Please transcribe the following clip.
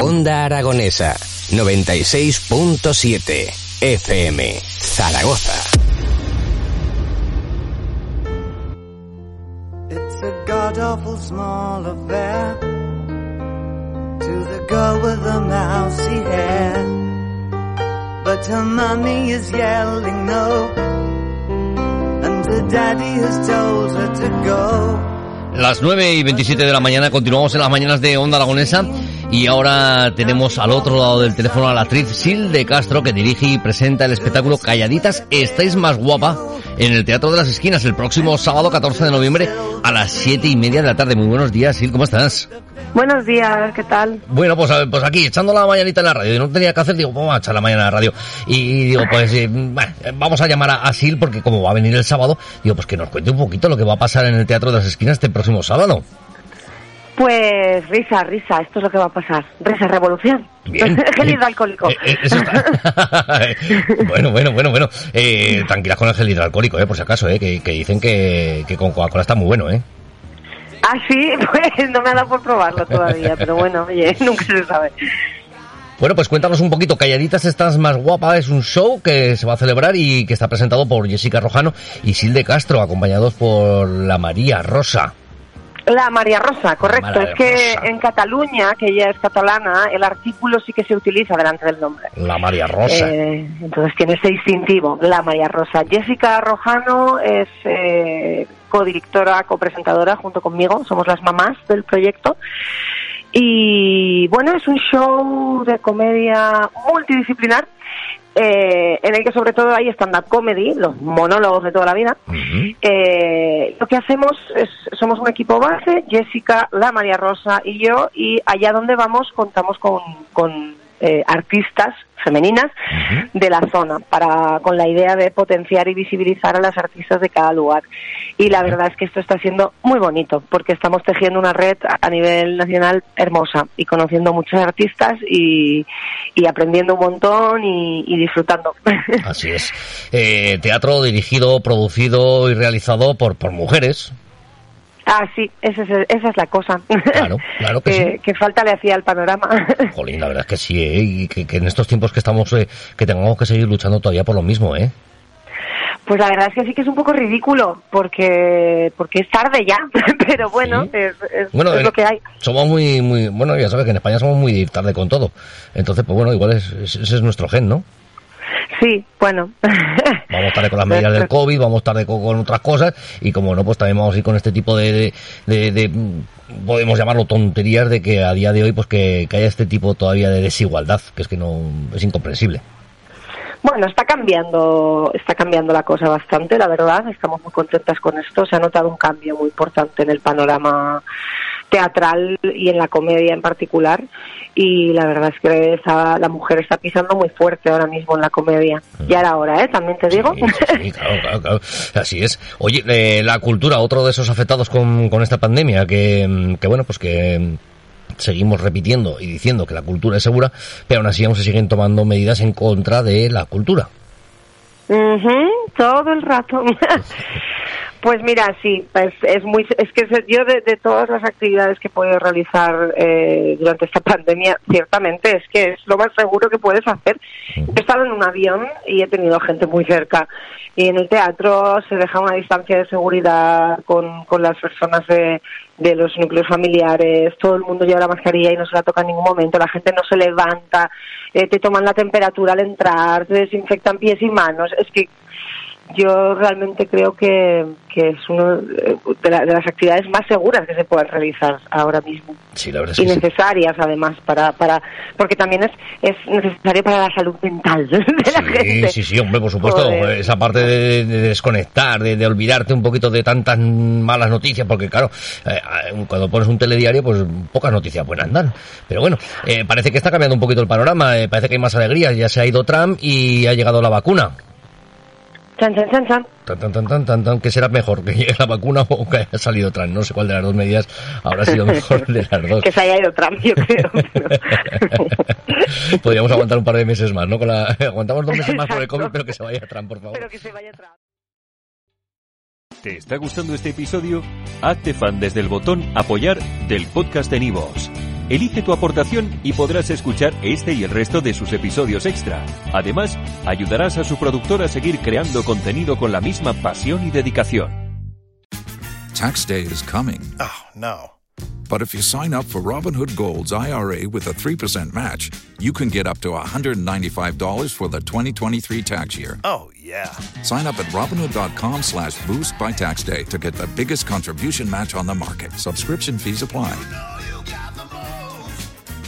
Onda Aragonesa 96.7 FM Zaragoza. It's a god awful small affair to the girl with the mousy hair. But her mommy is yelling no, and her daddy has told her to go. Las 9 y 27 de la mañana continuamos en las mañanas de Onda Aragonesa y ahora tenemos al otro lado del teléfono a la actriz Sil de Castro que dirige y presenta el espectáculo Calladitas estáis más guapa en el Teatro de las Esquinas el próximo sábado 14 de noviembre a las 7 y media de la tarde. Muy buenos días, Sil, ¿cómo estás? Buenos días, ¿qué tal? Bueno, pues, ver, pues aquí, echando la mañanita en la radio. Y no tenía que hacer, digo, vamos a echar la mañana en la radio. Y, digo, pues, eh, bueno, vamos a llamar a, a Sil porque como va a venir el sábado, digo, pues que nos cuente un poquito lo que va a pasar en el Teatro de las Esquinas este próximo sábado. Pues risa, risa, esto es lo que va a pasar. Risa, revolución. Bien. Gel hidroalcohólico. Eh, eh, eso está. bueno, bueno, bueno, bueno. Eh, tranquilas con el gel hidroalcohólico, eh, por si acaso, eh, que, que dicen que, que con Coca-Cola está muy bueno, eh. Ah, sí, pues no me ha dado por probarlo todavía, pero bueno, oye, nunca se sabe. Bueno, pues cuéntanos un poquito. Calladitas estás más guapa es un show que se va a celebrar y que está presentado por Jessica Rojano y Silde Castro, acompañados por la María Rosa. La María Rosa, correcto. María es que Rosa. en Cataluña, que ella es catalana, el artículo sí que se utiliza delante del nombre. La María Rosa. Eh, entonces tiene ese distintivo, la María Rosa. Jessica Rojano es eh, codirectora, copresentadora junto conmigo, somos las mamás del proyecto. Y bueno, es un show de comedia multidisciplinar eh, en el que sobre todo hay stand-up comedy, los monólogos de toda la vida. Eh, lo que hacemos es, somos un equipo base, Jessica, la María Rosa y yo, y allá donde vamos contamos con, con eh, artistas femeninas de la zona, para con la idea de potenciar y visibilizar a las artistas de cada lugar. Y la verdad es que esto está siendo muy bonito, porque estamos tejiendo una red a a nivel nacional hermosa y conociendo muchos artistas y, y aprendiendo un montón y, y disfrutando. Así es. Eh, teatro dirigido, producido y realizado por, por mujeres. Ah, sí, esa es, esa es la cosa. Claro, claro que sí. que falta le hacía al panorama. Jolín, la verdad es que sí, ¿eh? Y que, que en estos tiempos que estamos, eh, que tengamos que seguir luchando todavía por lo mismo, ¿eh? Pues la verdad es que sí que es un poco ridículo, porque porque es tarde ya, pero bueno, Sí. es, es- Bueno, es lo que hay. somos muy, muy, bueno, ya sabes que en España somos muy tarde con todo. Entonces, pues bueno, igual es- ese es nuestro gen, ¿no? Sí, bueno. Vamos tarde con las medidas del COVID, vamos tarde con, con otras cosas y como no, pues también vamos a ir con este tipo de, de, de- de, mm, podemos llamarlo tonterías de que a día de hoy pues que, que haya este tipo todavía de desigualdad, que es que no es incomprensible. Bueno, está cambiando, está cambiando la cosa bastante, la verdad. Estamos muy contentas con esto. Se ha notado un cambio muy importante en el panorama teatral y en la comedia en particular. Y la verdad es que esa- la mujer está pisando muy fuerte ahora mismo en la comedia. Ya era hora, ¿eh? También te digo. Sí, claro, claro, claro. Así es. Oye, eh, la cultura, otro de esos afectados con, con esta pandemia, que, mm, que bueno, pues que mm, seguimos repitiendo y diciendo que la cultura es segura, pero aún así aún se siguen tomando medidas en contra de la cultura. Ujú, todo el rato. pues mira, sí, pues es muy, es que yo de, de todas las actividades que he podido realizar eh, durante esta pandemia, ciertamente es que es lo más seguro que puedes hacer. He estado en un avión y he tenido gente muy cerca. Y en el teatro se deja una distancia de seguridad con, con las personas de, de los núcleos familiares, todo el mundo lleva la mascarilla y no se la toca en ningún momento, la gente no se levanta, eh, te toman la temperatura al entrar, te desinfectan pies y manos. Es que yo realmente creo que, que es una de, la- de las actividades más seguras que se puedan realizar ahora mismo Sí, la verdad es y que sí. necesarias además para para porque también es es necesario para la salud mental de la gente Sí, sí, sí, hombre, por supuesto. Joder. Esa parte de, de desconectar, de, de olvidarte un poquito de tantas malas noticias, porque claro, eh, cuando pones un telediario, pues pocas noticias buenas dan. Pero bueno, eh, parece que está cambiando un poquito el panorama, eh, parece que hay más alegría. Ya se ha ido Trump y ha llegado la vacuna. Chan chan chan chan Tan, tan, tan, tan, ¿Qué será mejor? ¿Que llegue la vacuna o que haya salido Trump? No sé cuál de las dos medidas habrá sido mejor de las dos. que se haya ido Trump yo creo pero- Podríamos aguantar un par de meses más, ¿no? Con la... Aguantamos dos meses más por el. COVID, pero que se vaya Trump, por favor. pero que se vaya Trump ¿Te está gustando este episodio? Hazte fan desde el botón Apoyar del podcast de Nivos. Elige tu aportación y podrás escuchar este y el resto de sus episodios extra. Además, ayudarás a su productor a seguir creando contenido con la misma pasión y dedicación. Tax day is coming. Oh, no. But if you sign up for Robinhood Gold's IRA with a 3% match, you can get up to $195 for the 2023 tax year. Oh, yeah. Sign up at Robinhood.com slash boost by tax day to get the biggest contribution match on the market. Subscription fees apply.